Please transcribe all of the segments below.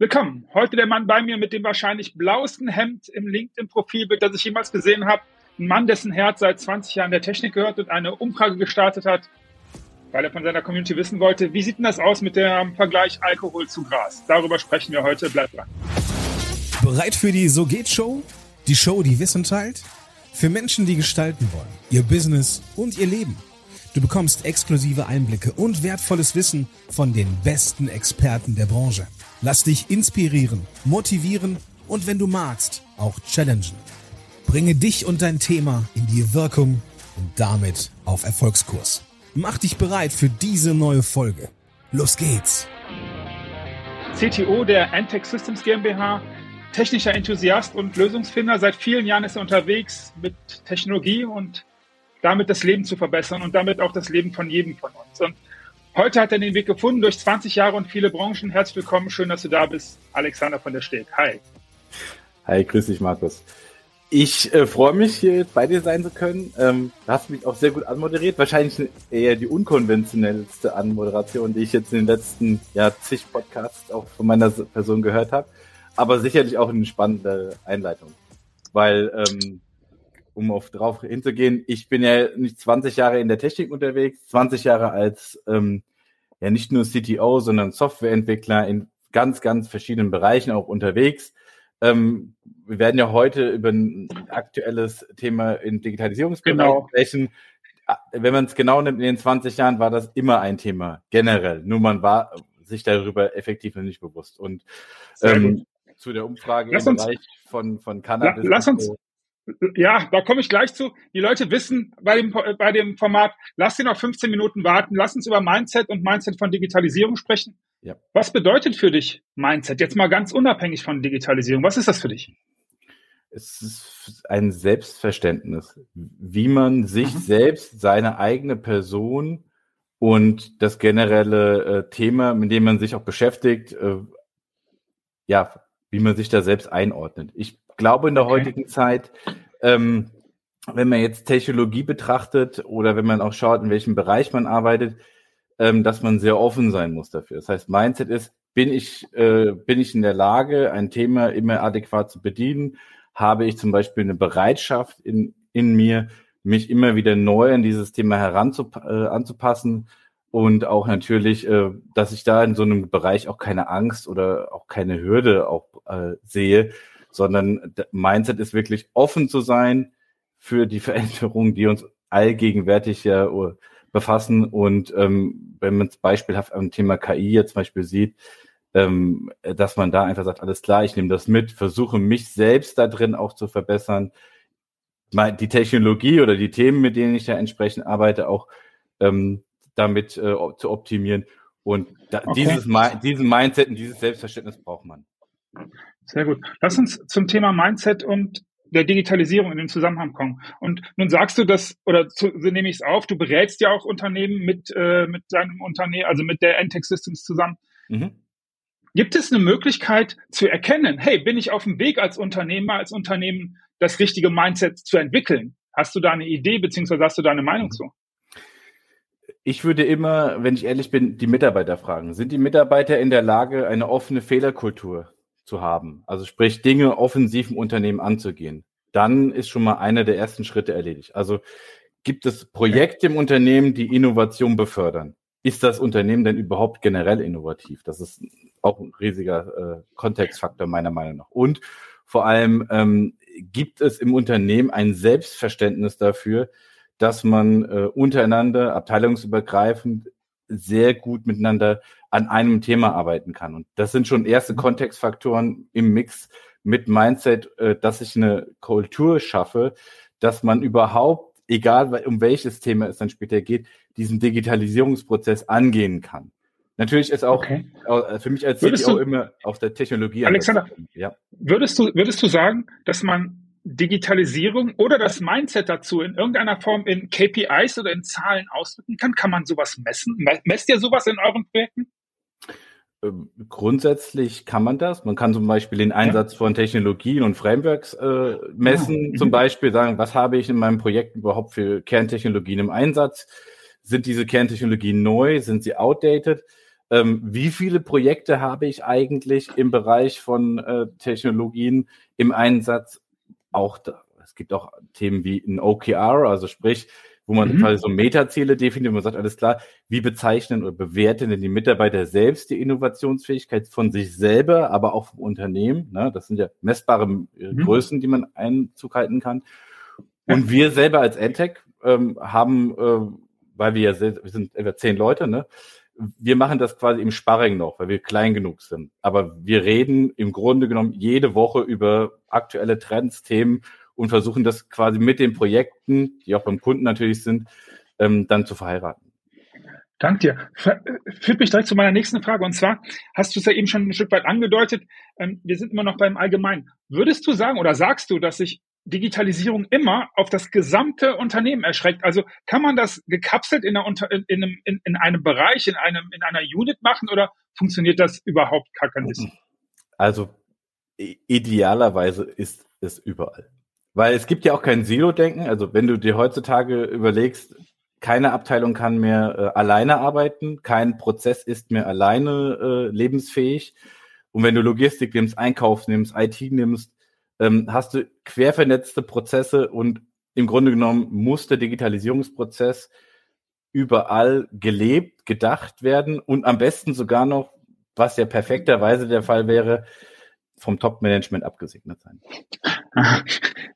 Willkommen. Heute der Mann bei mir mit dem wahrscheinlich blauesten Hemd im LinkedIn-Profilbild, das ich jemals gesehen habe. Ein Mann, dessen Herz seit 20 Jahren der Technik gehört und eine Umfrage gestartet hat, weil er von seiner Community wissen wollte, wie sieht denn das aus mit dem Vergleich Alkohol zu Gras? Darüber sprechen wir heute. Bleibt dran. Bereit für die So geht Show? Die Show, die Wissen teilt? Für Menschen, die gestalten wollen, ihr Business und ihr Leben. Du bekommst exklusive Einblicke und wertvolles Wissen von den besten Experten der Branche. Lass dich inspirieren, motivieren und wenn du magst, auch challengen. Bringe dich und dein Thema in die Wirkung und damit auf Erfolgskurs. Mach dich bereit für diese neue Folge. Los geht's! CTO der Antec Systems GmbH, technischer Enthusiast und Lösungsfinder. Seit vielen Jahren ist er unterwegs mit Technologie und damit das Leben zu verbessern und damit auch das Leben von jedem von uns. Und heute hat er den Weg gefunden durch 20 Jahre und viele Branchen. Herzlich willkommen, schön, dass du da bist, Alexander von der Steg. Hi. Hi, grüß dich, Markus. Ich äh, freue mich, hier bei dir sein zu können. Ähm, du hast mich auch sehr gut anmoderiert. Wahrscheinlich eher die unkonventionellste Anmoderation, die ich jetzt in den letzten ja, zig Podcasts auch von meiner Person gehört habe. Aber sicherlich auch eine spannende Einleitung. Weil ähm, um auf drauf hinzugehen, ich bin ja nicht 20 Jahre in der Technik unterwegs, 20 Jahre als ähm, ja nicht nur CTO, sondern Softwareentwickler in ganz, ganz verschiedenen Bereichen auch unterwegs. Ähm, wir werden ja heute über ein aktuelles Thema in Digitalisierungsbereich genau. sprechen. Ah, wenn man es genau nimmt, in den 20 Jahren war das immer ein Thema, generell. Nur man war sich darüber effektiv noch nicht bewusst. Und ähm, zu der Umfrage lass im uns, Bereich von, von Cannabis. Lass uns, ja, da komme ich gleich zu. Die Leute wissen bei dem, bei dem Format, lass sie noch 15 Minuten warten, lass uns über Mindset und Mindset von Digitalisierung sprechen. Ja. Was bedeutet für dich Mindset? Jetzt mal ganz unabhängig von Digitalisierung. Was ist das für dich? Es ist ein Selbstverständnis, wie man sich mhm. selbst, seine eigene Person und das generelle äh, Thema, mit dem man sich auch beschäftigt, äh, ja, wie man sich da selbst einordnet. Ich glaube in der okay. heutigen Zeit, ähm, wenn man jetzt Technologie betrachtet oder wenn man auch schaut, in welchem Bereich man arbeitet, ähm, dass man sehr offen sein muss dafür. Das heißt, Mindset ist, bin ich, äh, bin ich in der Lage, ein Thema immer adäquat zu bedienen? Habe ich zum Beispiel eine Bereitschaft in, in mir, mich immer wieder neu an dieses Thema heranzup äh, anzupassen? Und auch natürlich, äh, dass ich da in so einem Bereich auch keine Angst oder auch keine Hürde auch äh, sehe, sondern Mindset ist wirklich offen zu sein für die Veränderungen, die uns allgegenwärtig ja uh, befassen. Und ähm, wenn man es beispielhaft am Thema KI jetzt zum Beispiel sieht, ähm, dass man da einfach sagt, alles klar, ich nehme das mit, versuche mich selbst da drin auch zu verbessern, die Technologie oder die Themen, mit denen ich da entsprechend arbeite, auch ähm, damit äh, zu optimieren. Und da, okay. dieses, diesen Mindset und dieses Selbstverständnis braucht man. Sehr gut. Lass uns zum Thema Mindset und der Digitalisierung in den Zusammenhang kommen. Und nun sagst du das, oder zu, so nehme ich es auf, du berätst ja auch Unternehmen mit, äh, mit deinem Unternehmen, also mit der Entech Systems zusammen. Mhm. Gibt es eine Möglichkeit zu erkennen, hey, bin ich auf dem Weg als Unternehmer, als Unternehmen, das richtige Mindset zu entwickeln? Hast du da eine Idee, beziehungsweise hast du da eine Meinung zu? Ich würde immer, wenn ich ehrlich bin, die Mitarbeiter fragen. Sind die Mitarbeiter in der Lage, eine offene Fehlerkultur zu haben. Also sprich, Dinge offensiv im Unternehmen anzugehen. Dann ist schon mal einer der ersten Schritte erledigt. Also gibt es Projekte im Unternehmen, die Innovation befördern? Ist das Unternehmen denn überhaupt generell innovativ? Das ist auch ein riesiger äh, Kontextfaktor meiner Meinung nach. Und vor allem ähm, gibt es im Unternehmen ein Selbstverständnis dafür, dass man äh, untereinander, abteilungsübergreifend, sehr gut miteinander an einem Thema arbeiten kann. Und das sind schon erste mhm. Kontextfaktoren im Mix mit Mindset, äh, dass ich eine Kultur schaffe, dass man überhaupt, egal um welches Thema es dann später geht, diesen Digitalisierungsprozess angehen kann. Natürlich ist auch okay. Äh, für mich als CTO immer auf der Technologie. Alexander, ja. würdest du, würdest du sagen, dass man Digitalisierung oder das Mindset dazu in irgendeiner Form in KPIs oder in Zahlen ausdrücken kann? Kann man sowas messen? Messt ihr sowas in euren Projekten? Ähm, grundsätzlich kann man das. Man kann zum Beispiel den Einsatz von Technologien und Frameworks äh, messen. Ja. Zum Beispiel sagen, was habe ich in meinem Projekt überhaupt für Kerntechnologien im Einsatz? Sind diese Kerntechnologien neu? Sind sie outdated? ähm, wie viele Projekte habe ich eigentlich im Bereich von äh, Technologien im Einsatz? Auch da, es gibt auch Themen wie ein OKR, also sprich, wo man mhm. quasi so Metaziele definiert, wo man sagt, alles klar, wie bezeichnen oder bewerten denn die Mitarbeiter selbst die Innovationsfähigkeit von sich selber, aber auch vom Unternehmen? Ne? Das sind ja messbare äh, mhm. Größen, die man Einzug halten kann. Und wir selber als EdTech ähm, haben, äh, weil wir ja, wir sind etwa zehn Leute, ne? Wir machen das quasi im Sparring noch, weil wir klein genug sind. Aber wir reden im Grunde genommen jede Woche über aktuelle Trends, Themen und versuchen das quasi mit den Projekten, die auch beim Kunden natürlich sind, ähm, dann zu verheiraten. Dank dir. Führt mich direkt zu meiner nächsten Frage. Und zwar hast du es ja eben schon ein Stück weit angedeutet. Ähm, wir sind immer noch beim Allgemeinen. Würdest du sagen oder sagst du, dass sich Digitalisierung immer auf das gesamte Unternehmen erschreckt. Also kann man das gekapselt in, einer, in, einem, in, in einem Bereich, in, einem, in einer Unit machen oder funktioniert das überhaupt gar bisschen? Also idealerweise ist es überall. Weil es gibt ja auch kein Silo-Denken. Also wenn du dir heutzutage überlegst, keine Abteilung kann mehr äh, alleine arbeiten, kein Prozess ist mehr alleine äh, lebensfähig. Und wenn du Logistik nimmst, Einkauf nimmst, IT nimmst, ähm, hast du quervernetzte Prozesse und im Grunde genommen muss der Digitalisierungsprozess überall gelebt, gedacht werden und am besten sogar noch, was ja perfekterweise der Fall wäre, vom Top-Management abgesegnet sein.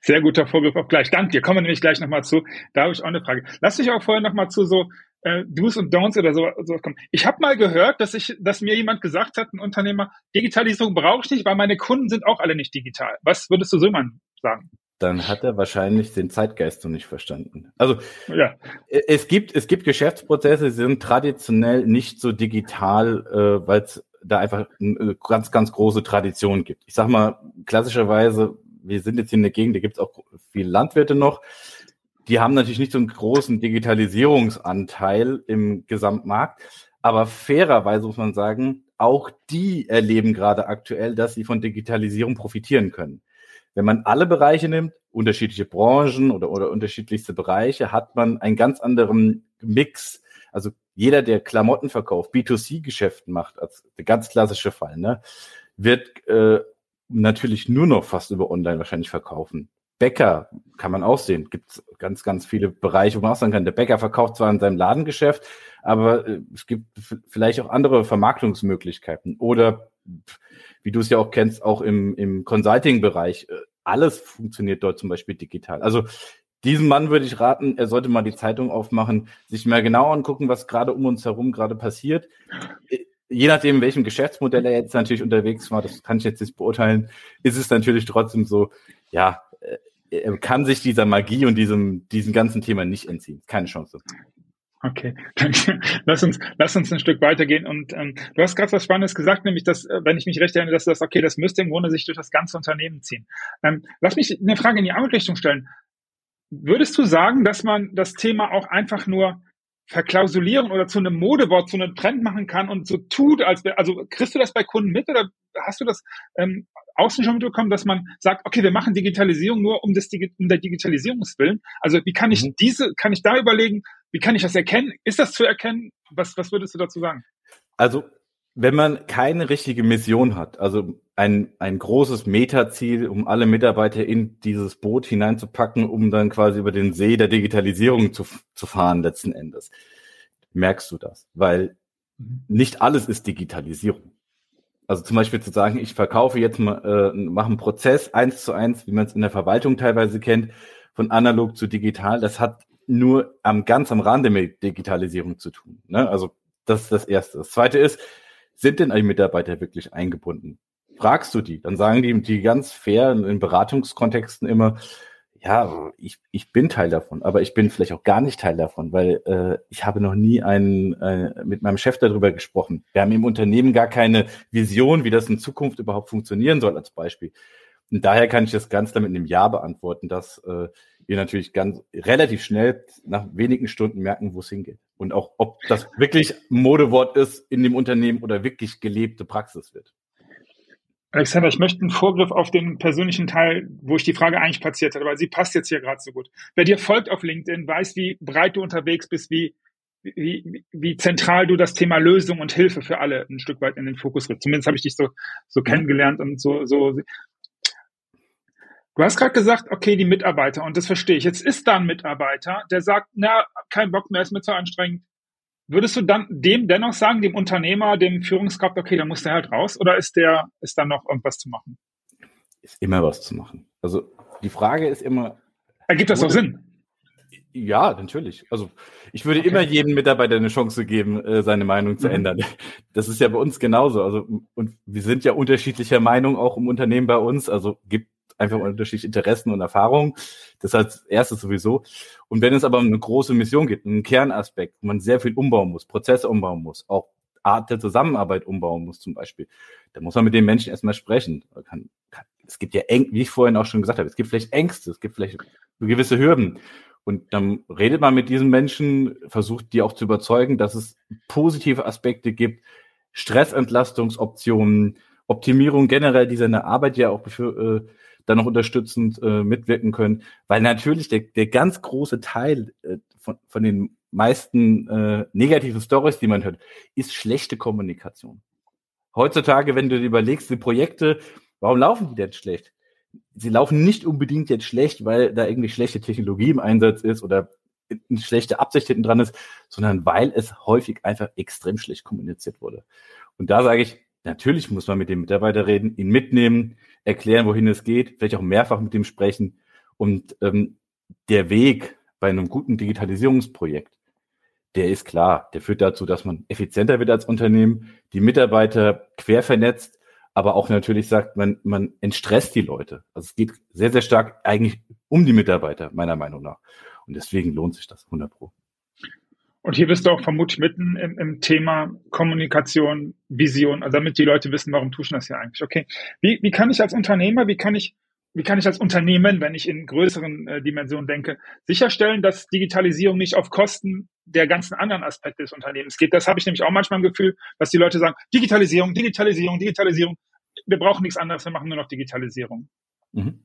Sehr guter Vorgriff auch gleich. Danke dir. Kommen wir nämlich gleich nochmal zu. Da habe ich auch eine Frage. Lass dich auch vorher nochmal zu so äh, Do's und Don'ts oder so, so kommen. Ich habe mal gehört, dass ich, dass mir jemand gesagt hat, ein Unternehmer, Digitalisierung brauche ich nicht, weil meine Kunden sind auch alle nicht digital. Was würdest du so mal sagen? Dann hat er wahrscheinlich den Zeitgeist noch nicht verstanden. Also ja. es gibt es gibt Geschäftsprozesse, die sind traditionell nicht so digital, äh, weil es da einfach eine ganz ganz große Tradition gibt. Ich sag mal klassischerweise, wir sind jetzt hier in der Gegend, da gibt es auch viele Landwirte noch die haben natürlich nicht so einen großen Digitalisierungsanteil im Gesamtmarkt. Aber fairerweise muss man sagen, auch die erleben gerade aktuell, dass sie von Digitalisierung profitieren können. Wenn man alle Bereiche nimmt, unterschiedliche Branchen oder, oder unterschiedlichste Bereiche, hat man einen ganz anderen Mix. Also jeder, der Klamotten verkauft, B2C-Geschäft macht, als der ganz klassische Fall, ne, wird äh, natürlich nur noch fast über Online wahrscheinlich verkaufen. Bäcker kann man auch sehen. Gibt ganz, ganz viele Bereiche, wo man auch sagen kann, der Bäcker verkauft zwar in seinem Ladengeschäft, aber äh, es gibt vielleicht auch andere Vermarktungsmöglichkeiten. Oder wie du es ja auch kennst, auch im, im Consulting-Bereich. Äh, alles funktioniert dort zum Beispiel digital. Also diesem Mann würde ich raten, er sollte mal die Zeitung aufmachen, sich mal genau angucken, was gerade um uns herum gerade passiert. Äh, je nachdem, welchem Geschäftsmodell er jetzt natürlich unterwegs war, das kann ich jetzt nicht beurteilen, ist es natürlich trotzdem so, ja, er kann sich dieser Magie und diesem, diesem ganzen Thema nicht entziehen. Keine Chance. Okay, danke. Lass uns, lass uns ein Stück weitergehen. Und ähm, du hast gerade was Spannendes gesagt, nämlich, dass, äh, wenn ich mich recht erinnere, dass das, okay, das müsste im Grunde sich durch das ganze Unternehmen ziehen. Ähm, lass mich eine Frage in die andere Richtung stellen. Würdest du sagen, dass man das Thema auch einfach nur verklausulieren oder zu einem Modewort, zu einem Trend machen kann und so tut, als also kriegst du das bei Kunden mit oder hast du das ähm, außen schon mitbekommen, dass man sagt, okay, wir machen Digitalisierung nur um, des, um der Digitalisierungswillen? Also wie kann ich mhm. diese, kann ich da überlegen, wie kann ich das erkennen? Ist das zu erkennen? Was, was würdest du dazu sagen? Also wenn man keine richtige Mission hat, also ein, ein großes Metaziel, um alle Mitarbeiter in dieses Boot hineinzupacken, um dann quasi über den See der Digitalisierung zu, zu fahren letzten Endes, merkst du das, weil mhm. nicht alles ist Digitalisierung. Also zum Beispiel zu sagen, ich verkaufe jetzt mal, äh, mache einen Prozess eins zu eins, wie man es in der Verwaltung teilweise kennt, von analog zu digital, das hat nur am ganz am Rande mit Digitalisierung zu tun. Ne? Also das ist das Erste. Das Zweite ist, sind denn die Mitarbeiter wirklich eingebunden? Fragst du die, dann sagen die, die ganz fair in Beratungskontexten immer, ja, ich, ich bin Teil davon, aber ich bin vielleicht auch gar nicht Teil davon, weil äh, ich habe noch nie einen, äh, mit meinem Chef darüber gesprochen. Wir haben im Unternehmen gar keine Vision, wie das in Zukunft überhaupt funktionieren soll, als Beispiel. Und daher kann ich das ganz damit in einem Ja beantworten, dass äh, wir natürlich ganz relativ schnell nach wenigen Stunden merken, wo es hingeht. Und auch, ob das wirklich Modewort ist in dem Unternehmen oder wirklich gelebte Praxis wird. Alexander, ich möchte einen Vorgriff auf den persönlichen Teil, wo ich die Frage eigentlich platziert hatte, weil sie passt jetzt hier gerade so gut. Wer dir folgt auf LinkedIn, weiß, wie breit du unterwegs bist, wie, wie, wie zentral du das Thema Lösung und Hilfe für alle ein Stück weit in den Fokus rückst. Zumindest habe ich dich so, so kennengelernt und so, so. Du hast gerade gesagt, okay, die Mitarbeiter, und das verstehe ich. Jetzt ist da ein Mitarbeiter, der sagt, na, kein Bock mehr, ist mir zu anstrengend. Würdest du dann dem dennoch sagen, dem Unternehmer, dem Führungskraft, okay, dann muss der halt raus, oder ist der, ist da noch irgendwas zu machen? Ist immer was zu machen. Also die Frage ist immer. Ergibt das doch Sinn? Ja, natürlich. Also ich würde okay. immer jedem Mitarbeiter eine Chance geben, äh, seine Meinung zu mhm. ändern. Das ist ja bei uns genauso. Also und wir sind ja unterschiedlicher Meinung auch im Unternehmen bei uns. Also gibt einfach unterschiedliche Interessen und Erfahrungen. Das als erstes sowieso. Und wenn es aber um eine große Mission geht, einen Kernaspekt, wo man sehr viel umbauen muss, Prozesse umbauen muss, auch Art der Zusammenarbeit umbauen muss zum Beispiel, dann muss man mit den Menschen erstmal sprechen. Kann, kann, es gibt ja eng, wie ich vorhin auch schon gesagt habe, es gibt vielleicht Ängste, es gibt vielleicht gewisse Hürden. Und dann redet man mit diesen Menschen, versucht die auch zu überzeugen, dass es positive Aspekte gibt, Stressentlastungsoptionen, Optimierung generell, die seine Arbeit ja auch für, äh, dann noch unterstützend äh, mitwirken können. Weil natürlich der, der ganz große Teil äh, von, von den meisten äh, negativen Stories, die man hört, ist schlechte Kommunikation. Heutzutage, wenn du dir überlegst, die Projekte, warum laufen die denn schlecht? sie laufen nicht unbedingt jetzt schlecht, weil da irgendwie schlechte Technologie im Einsatz ist oder eine schlechte Absicht hinten dran ist, sondern weil es häufig einfach extrem schlecht kommuniziert wurde. Und da sage ich, natürlich muss man mit dem Mitarbeiter reden, ihn mitnehmen, erklären, wohin es geht, vielleicht auch mehrfach mit ihm sprechen. Und ähm, der Weg bei einem guten Digitalisierungsprojekt, der ist klar, der führt dazu, dass man effizienter wird als Unternehmen, die Mitarbeiter quer vernetzt, aber auch natürlich sagt, man, man entstresst die Leute. Also es geht sehr, sehr stark eigentlich um die Mitarbeiter, meiner Meinung nach. Und deswegen lohnt sich das 100 Pro. Und hier bist du auch vermutlich mitten im, im Thema Kommunikation, Vision, also damit die Leute wissen, warum tun das hier eigentlich. Okay, wie, wie kann ich als Unternehmer, wie kann ich, wie kann ich als Unternehmen, wenn ich in größeren äh, Dimensionen denke, sicherstellen, dass Digitalisierung nicht auf Kosten der ganzen anderen Aspekte des Unternehmens geht. Das habe ich nämlich auch manchmal im Gefühl, dass die Leute sagen, Digitalisierung, Digitalisierung, Digitalisierung wir brauchen nichts anderes, wir machen nur noch Digitalisierung. Mhm.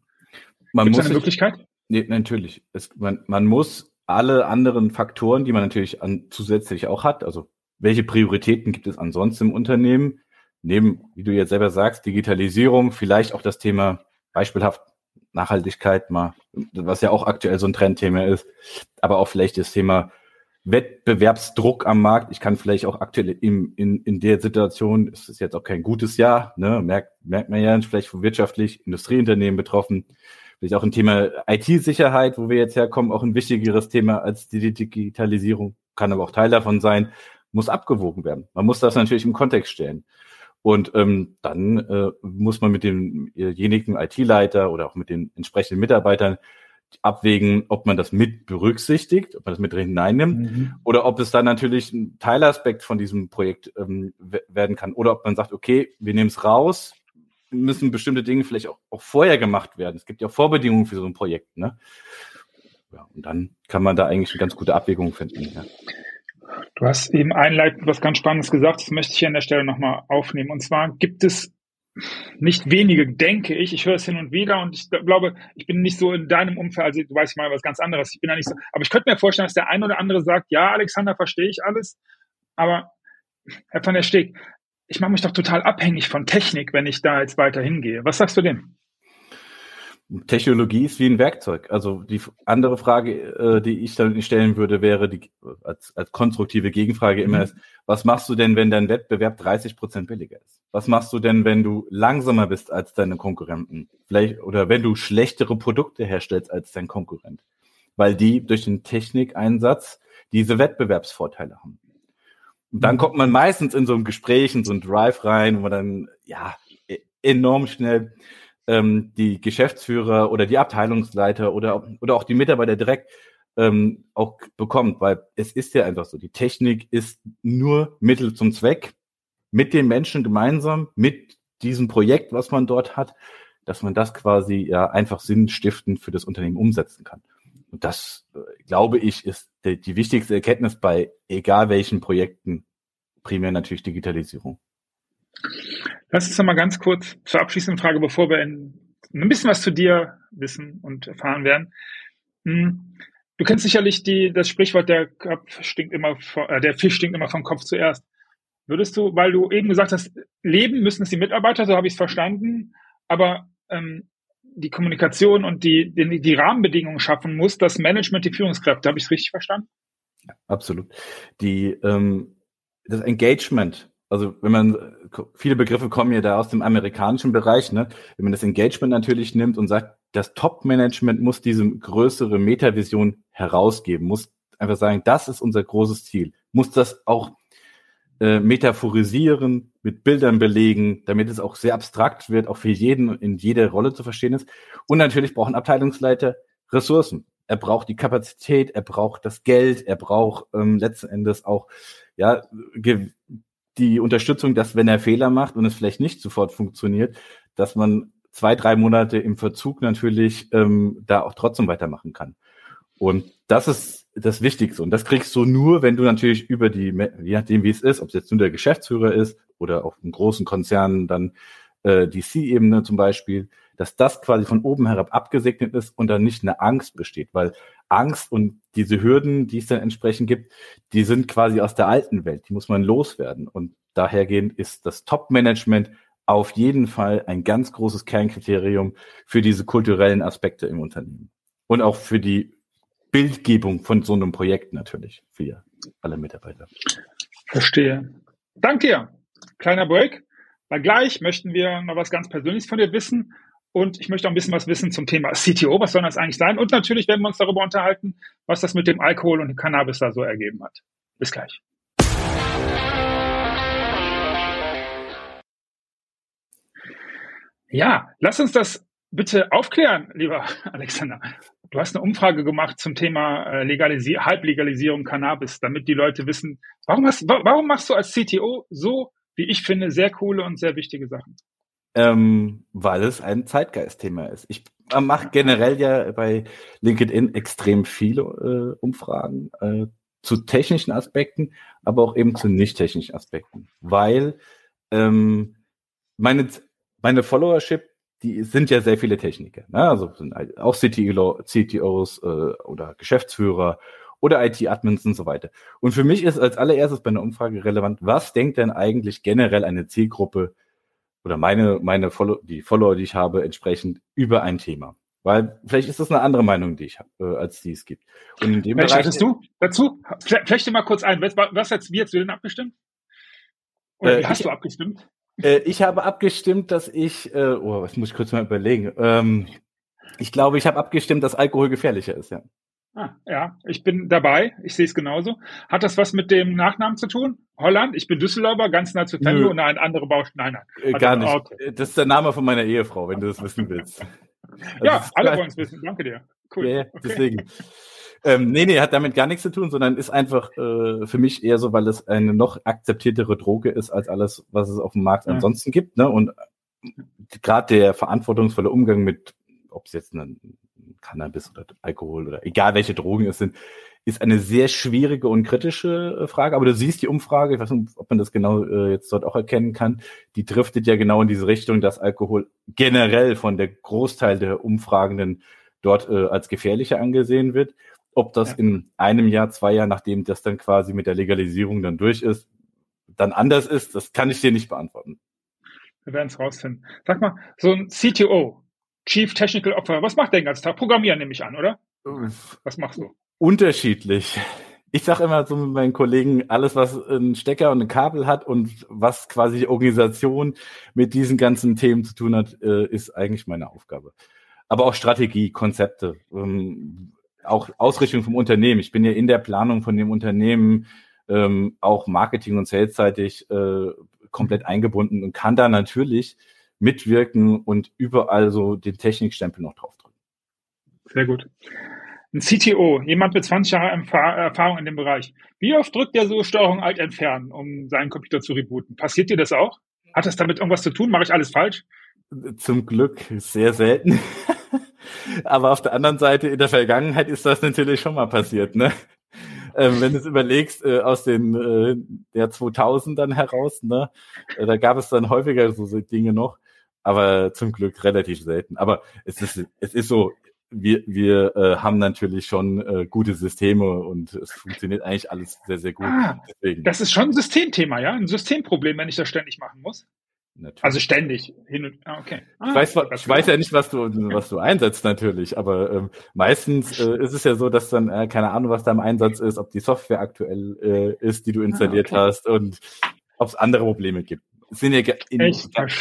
Man Gibt es eine Möglichkeit? Nee, natürlich. Es, man, man muss alle anderen Faktoren, die man natürlich an, zusätzlich auch hat, also welche Prioritäten gibt es ansonsten im Unternehmen, neben, wie du jetzt selber sagst, Digitalisierung, vielleicht auch das Thema beispielhaft Nachhaltigkeit mal, was ja auch aktuell so ein Trendthema ist, aber auch vielleicht das Thema Wettbewerbsdruck am Markt. Ich kann vielleicht auch aktuell in, in, in der Situation, es ist jetzt auch kein gutes Jahr, ne, merkt, merkt man ja vielleicht wirtschaftlich Industrieunternehmen betroffen. Vielleicht auch ein Thema IT-Sicherheit, wo wir jetzt herkommen, auch ein wichtigeres Thema als die Digitalisierung, kann aber auch Teil davon sein, muss abgewogen werden. Man muss das natürlich im Kontext stellen. Und ähm, dann äh, muss man mit demjenigen IT-Leiter oder auch mit den entsprechenden Mitarbeitern abwägen, ob man das mit berücksichtigt, ob man das mit hineinnimmt mhm. oder ob es dann natürlich ein Teilaspekt von diesem Projekt ähm, werden kann oder ob man sagt, okay, wir nehmen es raus, müssen bestimmte Dinge vielleicht auch, auch vorher gemacht werden. Es gibt ja Vorbedingungen für so ein Projekt. Ne? Ja, und dann kann man da eigentlich eine ganz gute Abwägung finden. Ja. Du hast eben einleitend was ganz Spannendes gesagt, das möchte ich hier an der Stelle nochmal aufnehmen. Und zwar gibt es nicht wenige, denke ich. Ich höre es hin und wieder und ich glaube, ich bin nicht so in deinem Umfeld, also du weißt mal was ganz anderes. Ich bin da nicht so, aber ich könnte mir vorstellen, dass der ein oder andere sagt, ja, Alexander, verstehe ich alles, aber Herr van der Steg, ich mache mich doch total abhängig von Technik, wenn ich da jetzt weiter hingehe. Was sagst du dem? Technologie ist wie ein Werkzeug. Also die andere Frage, äh, die ich dann stellen würde, wäre die als, als konstruktive Gegenfrage immer mhm. ist, was machst du denn, wenn dein Wettbewerb 30 Prozent billiger ist? Was machst du denn, wenn du langsamer bist als deine Konkurrenten? Vielleicht, oder wenn du schlechtere Produkte herstellst als dein Konkurrent? Weil die durch den Technikeinsatz diese Wettbewerbsvorteile haben. Und dann kommt man meistens in so einem Gespräch, in so einen Drive rein, wo man dann, ja, e-, enorm schnell ähm, die Geschäftsführer oder die Abteilungsleiter oder, oder auch die Mitarbeiter direkt ähm, auch bekommt, weil es ist ja einfach so, die Technik ist nur Mittel zum Zweck, mit den Menschen gemeinsam, mit diesem Projekt, was man dort hat, dass man das quasi ja einfach sinnstiftend für das Unternehmen umsetzen kann. Und das, äh, glaube ich, ist die, wichtigste Erkenntnis bei egal welchen Projekten, primär natürlich Digitalisierung. Lass uns noch mal ganz kurz zur abschließenden Frage, bevor wir in, ein bisschen was zu dir wissen und erfahren werden. Hm, Du kennst sicherlich die, das Sprichwort, der Kopf stinkt immer, äh, der Fisch stinkt immer vom Kopf zuerst. Würdest du, weil du eben gesagt hast, leben müssen es die Mitarbeiter, so habe ich es verstanden, aber ähm, die Kommunikation und die, die, die Rahmenbedingungen schaffen muss, das Management, die Führungskräfte. Habe ich es richtig verstanden? Ja, absolut. Die, ähm, das Engagement, also wenn man, viele Begriffe kommen ja da aus dem amerikanischen Bereich, ne? wenn man das Engagement natürlich nimmt und sagt, das Top-Management muss diese größere Metavision herausgeben, muss einfach sagen, das ist unser großes Ziel, muss das auch äh, metaphorisieren, mit Bildern belegen, damit es auch sehr abstrakt wird, auch für jeden in jede Rolle zu verstehen ist. Und natürlich braucht ein Abteilungsleiter Ressourcen. Er braucht die Kapazität, er braucht das Geld, er braucht ähm, letzten Endes auch ja die Unterstützung, dass wenn er Fehler macht und es vielleicht nicht sofort funktioniert, dass man zwei, drei Monate im Verzug natürlich ähm, da auch trotzdem weitermachen kann. Und das ist das Wichtigste. Und das kriegst du nur, wenn du natürlich über die, je nachdem wie es ist, ob es jetzt nur der Geschäftsführer ist oder auch in großen Konzernen dann äh, die C-Ebene zum Beispiel, dass das quasi von oben herab abgesegnet ist und dann nicht eine Angst besteht, weil Angst und diese Hürden, die es dann entsprechend gibt, die sind quasi aus der alten Welt, die muss man loswerden. Und dahergehend ist das Top-Management auf jeden Fall ein ganz großes Kernkriterium für diese kulturellen Aspekte im Unternehmen und auch für die Bildgebung von so einem Projekt natürlich für alle Mitarbeiter. Verstehe. Danke dir. Kleiner Break. Weil gleich möchten wir noch was ganz Persönliches von dir wissen. Und ich möchte auch ein bisschen was wissen zum Thema CTO. Was soll das eigentlich sein? Und natürlich werden wir uns darüber unterhalten, was das mit dem Alkohol und dem Cannabis da so ergeben hat. Bis gleich. Ja, lass uns das bitte aufklären, lieber Alexander. Du hast eine Umfrage gemacht zum Thema äh, Legalisi Halblegalisierung Cannabis, damit die Leute wissen, warum, hast, warum machst du als CTO so, wie ich finde, sehr coole und sehr wichtige Sachen? Ähm, weil es ein Zeitgeistthema ist. Ich mache generell ja bei LinkedIn extrem viele äh, Umfragen äh, zu technischen Aspekten, aber auch eben zu nicht technischen Aspekten, weil ähm, meine, meine Followership die sind ja sehr viele Techniker, ne? also sind halt auch CTO, CTOs äh, oder Geschäftsführer oder IT-Admins und so weiter. Und für mich ist als allererstes bei einer Umfrage relevant, was denkt denn eigentlich generell eine Zielgruppe oder meine, meine Follow die Follower, die ich habe, entsprechend über ein Thema. Weil vielleicht ist das eine andere Meinung, die ich habe, äh, als die es gibt. Und in dem Welche Bereich. du dazu? Vielleicht mal kurz ein. Was, was hast, du denn abgestimmt? Oder äh, wie hast ich, du abgestimmt? Äh, ich habe abgestimmt, dass ich, äh, oh, was muss ich kurz mal überlegen. Ähm, ich glaube, ich habe abgestimmt, dass Alkohol gefährlicher ist, ja. Ah, ja, ich bin dabei. Ich sehe es genauso. Hat das was mit dem Nachnamen zu tun? Holland? Ich bin Düsseldorfer, ganz nah zu Venlo. Nein, andere Baustelle. Nein, nein. Äh, gar nicht. Okay. Das ist der Name von meiner Ehefrau, wenn du das wissen willst. Also ja, alle wollen es wissen. Danke dir. Cool. Yeah, okay. deswegen. Ähm, nee, nee, hat damit gar nichts zu tun, sondern ist einfach äh, für mich eher so, weil es eine noch akzeptiertere Droge ist als alles, was es auf dem Markt ja. ansonsten gibt. Ne? Und gerade der verantwortungsvolle Umgang mit, ob es jetzt ein Cannabis oder Alkohol oder egal welche Drogen es sind, ist eine sehr schwierige und kritische äh, Frage. Aber du siehst die Umfrage, ich weiß nicht, ob man das genau äh, jetzt dort auch erkennen kann, die driftet ja genau in diese Richtung, dass Alkohol generell von der Großteil der Umfragenden dort äh, als gefährlicher angesehen wird. Ob das ja. in einem Jahr, zwei Jahren, nachdem das dann quasi mit der Legalisierung dann durch ist, dann anders ist, das kann ich dir nicht beantworten. Wir werden es rausfinden. Sag mal, so ein CTO, Chief Technical Officer, was macht der den ganzen Tag? Programmieren nehme ich an, oder? Was machst du? Unterschiedlich. Ich sage immer so mit meinen Kollegen, alles, was einen Stecker und ein Kabel hat und was quasi die Organisation mit diesen ganzen Themen zu tun hat, äh, ist eigentlich meine Aufgabe. Aber auch Strategie, Konzepte. Auch Ausrichtung vom Unternehmen. Ich bin ja in der Planung von dem Unternehmen ähm, auch Marketing- und Salesseitig äh, komplett eingebunden und kann da natürlich mitwirken und überall so den Technikstempel noch draufdrücken. Sehr gut. Ein CTO, jemand mit 20 Jahren Erfahrung in dem Bereich. Wie oft drückt der so Steuerung Alt entfernen, um seinen Computer zu rebooten? Passiert dir das auch? Hat das damit irgendwas zu tun? Mache ich alles falsch? Zum Glück sehr selten. Aber auf der anderen Seite, in der Vergangenheit ist das natürlich schon mal passiert, ne? Ähm, wenn du es überlegst, äh, aus den äh, der 2000ern heraus, ne, äh, da gab es dann häufiger so, so Dinge noch, aber zum Glück relativ selten. Aber es ist, es ist so, wir, wir äh, haben natürlich schon äh, gute Systeme und es funktioniert eigentlich alles sehr, sehr gut. Ah. Das ist schon ein Systemthema, ja? Ein Systemproblem, wenn ich das ständig machen muss. Natürlich. Also ständig hin und ah, okay. Ah, ich weiß, ich weiß ja nicht, was du was du einsetzt natürlich, aber ähm, meistens äh, ist es ja so, dass dann äh, keine Ahnung, was da im Einsatz ist, ob die Software aktuell äh, ist, die du installiert ah, okay. hast und ob es andere Probleme gibt. Es sind ja in, in,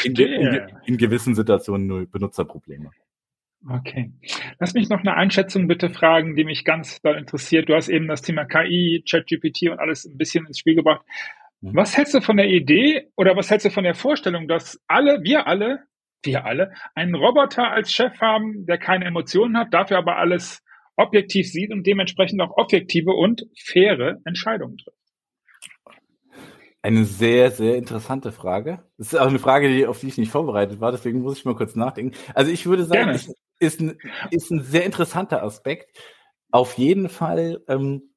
in, in, gewissen Situationen nur Benutzerprobleme. Okay. Lass mich noch eine Einschätzung bitte fragen, die mich ganz doll interessiert. Du hast eben das Thema KI, ChatGPT und alles ein bisschen ins Spiel gebracht. Mhm. Was hältst du von der Idee oder was hältst du von der Vorstellung, dass alle, wir alle, wir alle, einen Roboter als Chef haben, der keine Emotionen hat, dafür aber alles objektiv sieht und dementsprechend auch objektive und faire Entscheidungen trifft? Eine sehr, sehr interessante Frage. Das ist auch eine Frage, die, auf die ich nicht vorbereitet war, deswegen muss ich mal kurz nachdenken. Also ich würde sagen, es ist ein, ist ein sehr interessanter Aspekt. Auf jeden Fall ähm,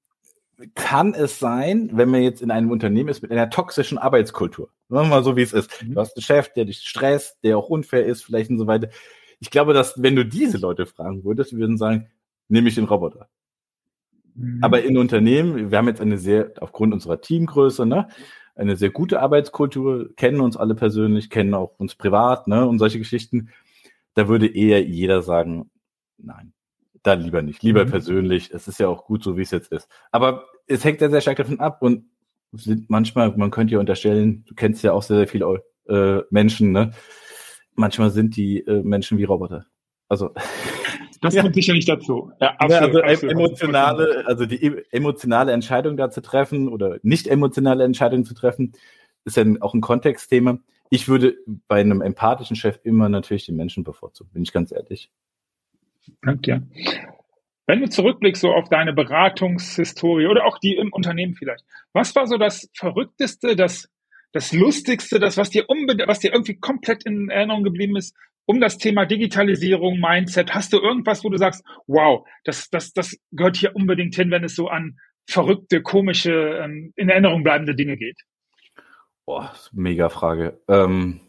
kann es sein, wenn man jetzt in einem Unternehmen ist mit einer toxischen Arbeitskultur. Sagen wir mal so, wie es ist. Mhm. Du hast einen Chef, der dich stresst, der auch unfair ist, vielleicht und so weiter. Ich glaube, dass wenn du diese Leute fragen würdest, würden sagen, nehme ich den Roboter. Mhm. Aber in Unternehmen, wir haben jetzt eine sehr, aufgrund unserer Teamgröße, ne, eine sehr gute Arbeitskultur, kennen uns alle persönlich, kennen auch uns privat, ne, und solche Geschichten. Da würde eher jeder sagen, nein, dann lieber nicht, lieber mhm. persönlich. Es ist ja auch gut so, wie es jetzt ist. Aber es hängt ja sehr stark davon ab und sind manchmal, man könnte ja unterstellen, du kennst ja auch sehr, sehr viele äh, Menschen, ne? Manchmal sind die äh, Menschen wie Roboter. Also das ja. kommt sicher nicht dazu. Ja, absolut, also absolut, emotionale, also die e-, emotionale Entscheidung da zu treffen oder nicht emotionale Entscheidung zu treffen, ist ja auch ein Kontextthema. Ich würde bei einem empathischen Chef immer natürlich den Menschen bevorzugen, bin ich ganz ehrlich. Danke dir. Wenn du zurückblickst so auf deine Beratungshistorie oder auch die im Unternehmen vielleicht, was war so das Verrückteste, das, das Lustigste, das, was dir, was dir irgendwie komplett in Erinnerung geblieben ist, um das Thema Digitalisierung, Mindset? Hast du irgendwas, wo du sagst, wow, das, das, das gehört hier unbedingt hin, wenn es so an verrückte, komische, ähm, in Erinnerung bleibende Dinge geht? Boah, mega Frage. Ähm,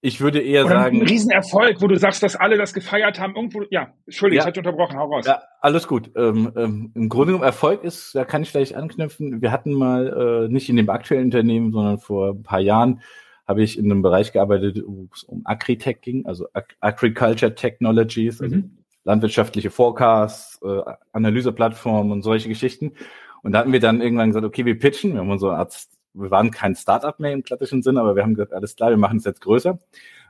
ich würde eher Oder sagen. Ein Riesenerfolg, wo du sagst, dass alle das gefeiert haben. Irgendwo, ja, Entschuldigung, ja, ich hatte unterbrochen, hau raus. Ja, alles gut. Ähm, ähm, Im Grunde genommen Erfolg ist, da kann ich vielleicht anknüpfen. Wir hatten mal, äh, nicht in dem aktuellen Unternehmen, sondern vor ein paar Jahren, habe ich in einem Bereich gearbeitet, wo es um Agritech ging, also Ag Agriculture Technologies, also mhm. landwirtschaftliche Forecasts, äh, Analyseplattformen und solche Geschichten. Und da hatten wir dann irgendwann gesagt, okay, wir pitchen, wir haben so eine Art wir waren kein Startup mehr im klassischen Sinn, aber wir haben gesagt, alles klar, wir machen es jetzt größer.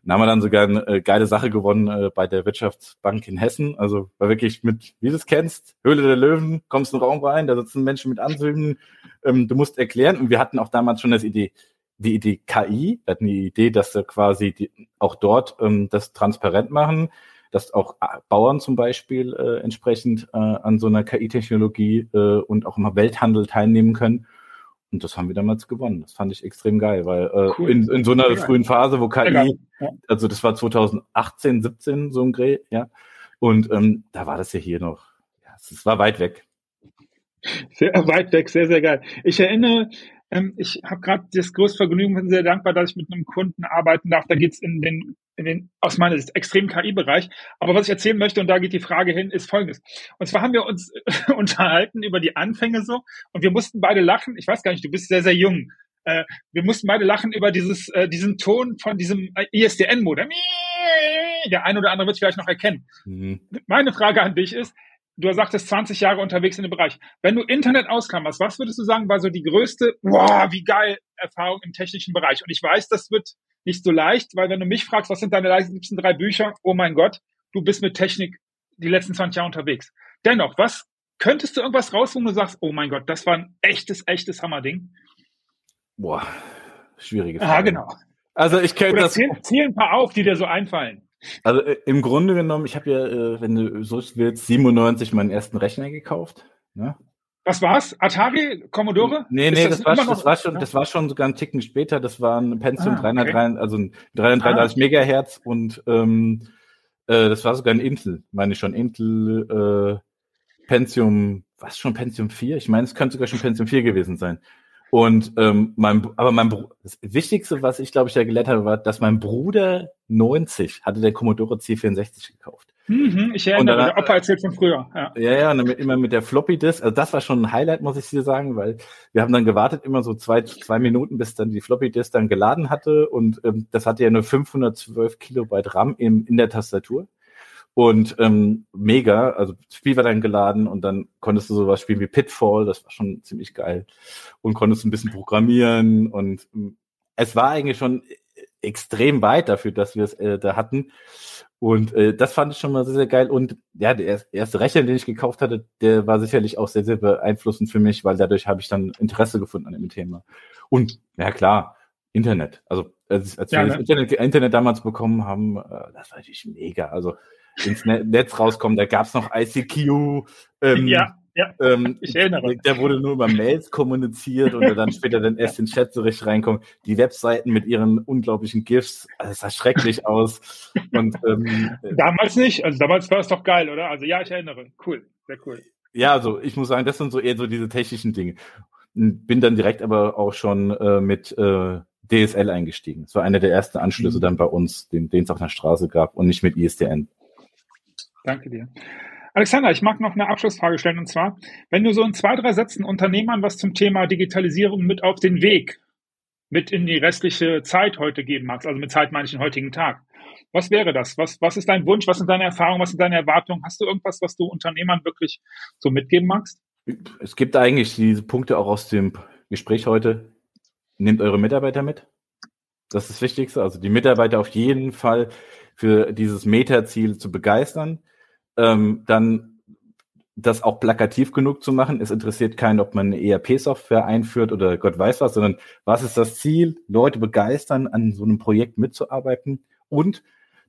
Und haben wir dann sogar eine äh, geile Sache gewonnen äh, bei der Wirtschaftsbank in Hessen. Also war wirklich mit, wie du es kennst, Höhle der Löwen, kommst in den Raum rein, da sitzen Menschen mit Anzügen, ähm, du musst erklären. Und wir hatten auch damals schon das Idee, die Idee KI, wir hatten die Idee, dass wir quasi die, auch dort ähm, das transparent machen, dass auch äh, Bauern zum Beispiel äh, entsprechend äh, an so einer KI-Technologie äh, und auch im Welthandel teilnehmen können. Und das haben wir damals gewonnen. Das fand ich extrem geil, weil äh, cool. in, in so einer ja. frühen Phase, wo KI, ja. also das war 2018, 17 so ein Dreh, ja. Und ähm, da war das ja hier noch, ja, es war weit weg. Sehr weit weg, sehr, sehr geil. Ich erinnere, ähm, ich habe gerade das größte Vergnügen, bin sehr dankbar, dass ich mit einem Kunden arbeiten darf. Da geht's in den, in den aus meiner Sicht extremen KI-Bereich. Aber was ich erzählen möchte, und da geht die Frage hin, ist folgendes. Und zwar haben wir uns unterhalten über die Anfänge so und wir mussten beide lachen. Ich weiß gar nicht, du bist sehr, sehr jung. Äh, wir mussten beide lachen über dieses, äh, diesen Ton von diesem ISDN-Modem. Der eine oder andere wird es vielleicht noch erkennen. Mhm. Meine Frage an dich ist, du sagtest 20 Jahre unterwegs in dem Bereich. Wenn du Internet auskammerst, was würdest du sagen, war so die größte, wow, wie geil, Erfahrung im technischen Bereich? Und ich weiß, das wird nicht so leicht, weil wenn du mich fragst, was sind deine liebsten drei Bücher? Oh mein Gott, du bist mit Technik die letzten 20 Jahre unterwegs. Dennoch, was könntest du irgendwas rausholen, wo du sagst, oh mein Gott, das war ein echtes, echtes Hammerding? Boah, schwierige Frage. Ja, genau. Also ich könnte das. Zähl, zähl ein paar auf, die dir so einfallen. Also äh, im Grunde genommen, ich habe ja, äh, wenn du so willst, 97 meinen ersten Rechner gekauft. Ne? Was war's? Atari, Commodore? Nee, nee, das, das, war, das, war, schon, das war schon sogar ein Ticken später. Das war ein Pentium ah, 333, okay. also ein 333 ah. Megahertz und ähm, äh, das war sogar ein Intel, meine ich schon. Intel äh, Pentium, was schon Pentium 4? Ich meine, es könnte sogar schon Pentium 4 gewesen sein. Und ähm, mein, aber mein das Wichtigste, was ich glaube ich ja gelernt habe, war, dass mein Bruder 90 hatte der Commodore C64 gekauft. Mhm, ich erinnere, dann, der Opa erzählt von früher. Ja, ja, ja und dann immer mit der Floppy Disk. Also das war schon ein Highlight, muss ich dir sagen, weil wir haben dann gewartet immer so zwei, zwei Minuten, bis dann die Floppy Disk dann geladen hatte und ähm, das hatte ja nur 512 Kilobyte RAM in, in der Tastatur. Und ähm, mega, also das Spiel war dann geladen und dann konntest du sowas spielen wie Pitfall, das war schon ziemlich geil. Und konntest ein bisschen programmieren und ähm, es war eigentlich schon extrem weit dafür, dass wir es äh, da hatten. Und äh, das fand ich schon mal sehr, sehr geil. Und ja, der erste Rechner, den ich gekauft hatte, der war sicherlich auch sehr, sehr beeinflussend für mich, weil dadurch habe ich dann Interesse gefunden an dem Thema. Und ja klar, Internet. Also als, als ja, wir ne? das Internet, Internet damals bekommen haben, äh, das war natürlich mega. Also ins Netz rauskommen, da gab's noch ICQ. Ähm, ja. Ja, ähm, ich erinnere. Der wurde nur über Mails kommuniziert und dann später dann erst in Chat so richtig reinkommen. Die Webseiten mit ihren unglaublichen GIFs, also es sah schrecklich aus. Und, ähm, damals nicht, also damals war es doch geil, oder? Also ja, ich erinnere. Cool, sehr cool. Ja, also ich muss sagen, das sind so eher so diese technischen Dinge. Bin dann direkt aber auch schon äh, mit äh, DSL eingestiegen. Das war einer der ersten Anschlüsse mhm. dann bei uns, den es auf der Straße gab und nicht mit ISDN. Danke dir. Alexander, ich mag noch eine Abschlussfrage stellen und zwar, wenn du so in zwei, drei Sätzen Unternehmern was zum Thema Digitalisierung mit auf den Weg, mit in die restliche Zeit heute geben magst, also mit Zeit meine ich den heutigen Tag. Was wäre das? Was, was ist dein Wunsch? Was sind deine Erfahrungen? Was sind deine Erwartungen? Hast du irgendwas, was du Unternehmern wirklich so mitgeben magst? Es gibt eigentlich diese Punkte auch aus dem Gespräch heute. Nehmt eure Mitarbeiter mit. Das ist das Wichtigste. Also die Mitarbeiter auf jeden Fall für dieses Meta-Ziel zu begeistern ähm, dann das auch plakativ genug zu machen. Es interessiert keinen, ob man eine ERP-Software einführt oder Gott weiß was, sondern was ist das Ziel? Leute begeistern, an so einem Projekt mitzuarbeiten und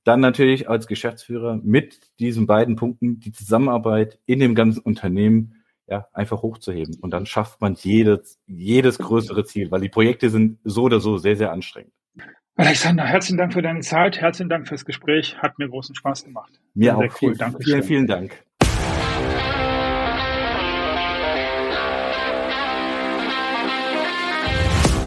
dann natürlich als Geschäftsführer mit diesen beiden Punkten die Zusammenarbeit in dem ganzen Unternehmen ja, einfach hochzuheben. Und dann schafft man jedes, jedes größere Ziel, weil die Projekte sind so oder so sehr, sehr anstrengend. Alexander, herzlichen Dank für deine Zeit, herzlichen Dank fürs Gespräch, hat mir großen Spaß gemacht. Mir Sehr auch. Cool. Danke vielen, vielen Dank.